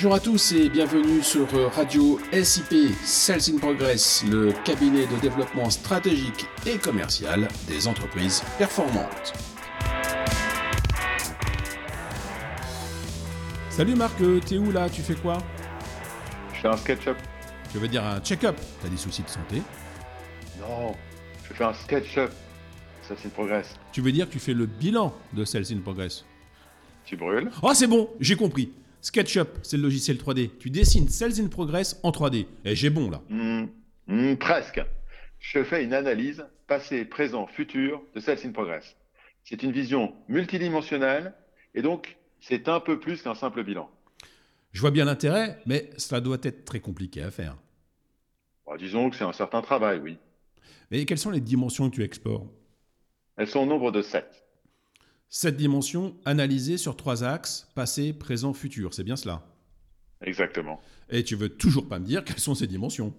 Bonjour à tous et bienvenue sur Radio SIP Sales in Progress, le cabinet de développement stratégique et commercial des entreprises performantes. Salut Marc, t'es où là? Tu fais quoi? Je fais un SketchUp. Tu veux dire un check-up? T'as des soucis de santé? Non, je fais un SketchUp. Sales in Progress. Tu veux dire que tu fais le bilan de Sales in Progress? Tu brûles? Oh c'est bon, j'ai compris. SketchUp, c'est le logiciel 3D. Tu dessines Sales in Progress en 3D. Et j'ai bon là. Hmm, hmm, Presque. Je fais une analyse passé, présent, futur de Sales in Progress. C'est une vision multidimensionnelle et donc c'est un peu plus qu'un simple bilan. Je vois bien l'intérêt, mais cela doit être très compliqué à faire. Bon, disons que c'est un certain travail, oui. Mais quelles sont les dimensions que tu explores? Elles sont au nombre de 7. Cette dimension analysée sur trois axes, passé, présent, futur, c'est bien cela Exactement. Et tu veux toujours pas me dire quelles sont ces dimensions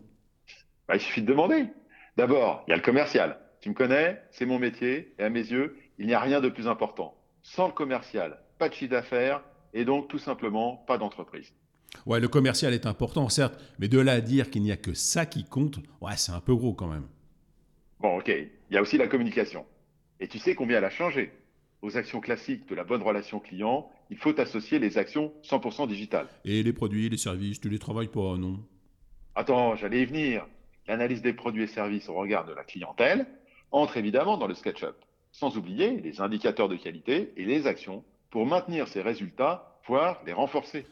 Bah, il suffit de demander. D'abord, il y a le commercial. Tu me connais, c'est mon métier, et à mes yeux, il n'y a rien de plus important. Sans le commercial, pas de chiffre d'affaires, et donc tout simplement pas d'entreprise. Ouais, le commercial est important, certes, mais de là à dire qu'il n'y a que ça qui compte, ouais, c'est un peu gros quand même. Bon, ok, il y a aussi la communication. Et tu sais combien elle a changé Aux actions classiques de la bonne relation client, il faut associer les actions 100% digitales. Et les produits, les services, tu les travailles pas, non? Attends, j'allais y venir. L'analyse des produits et services au regard de la clientèle entre évidemment dans le SketchUp, sans oublier les indicateurs de qualité et les actions pour maintenir ces résultats, voire les renforcer.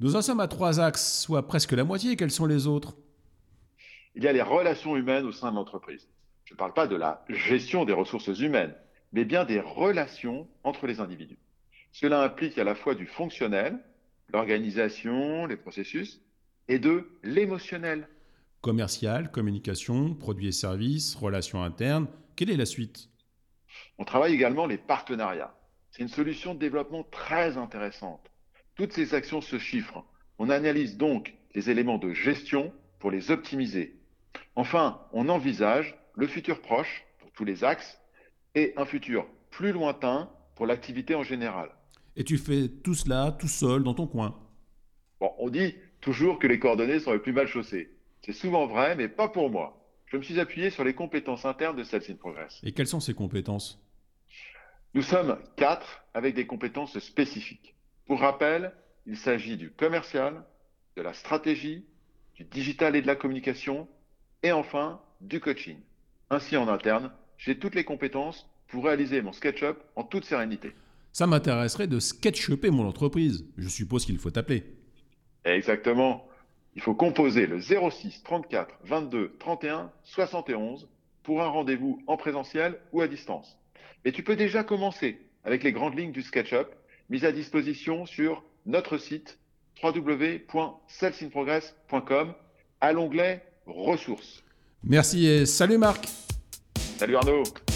Nous en sommes à trois axes, soit presque la moitié. Quels sont les autres? Il y a les relations humaines au sein de l'entreprise. Je ne parle pas de la gestion des ressources humaines, mais bien des relations entre les individus. Cela implique à la fois du fonctionnel, l'organisation, les processus, et de l'émotionnel. Commercial, communication, produits et services, relations internes. Quelle est la suite? On travaille également les partenariats. C'est une solution de développement très intéressante. Toutes ces actions se chiffrent. On analyse donc les éléments de gestion pour les optimiser. Enfin, on envisage le futur proche pour tous les axes et un futur plus lointain pour l'activité en général. Et tu fais tout cela tout seul dans ton coin Bon, on dit toujours que les coordonnées sont les plus mal chaussées. C'est souvent vrai, mais pas pour moi. Je me suis appuyé sur les compétences internes de Sales in Progress. Et quelles sont ces compétences? Nous sommes quatre avec des compétences spécifiques. Pour rappel, il s'agit du commercial, de la stratégie, du digital et de la communication, et enfin du coaching. Ainsi, en interne, j'ai toutes les compétences pour réaliser mon SketchUp en toute sérénité. Ça m'intéresserait de sketchuper mon entreprise. Je suppose qu'il faut t'appeler. Exactement. Il faut composer le 06 34 22 31 71 pour un rendez-vous en présentiel ou à distance. Et tu peux déjà commencer avec les grandes lignes du SketchUp mises à disposition sur notre site www.salesinprogress.com à l'onglet ressources. Merci et salut Marc Salut Arnaud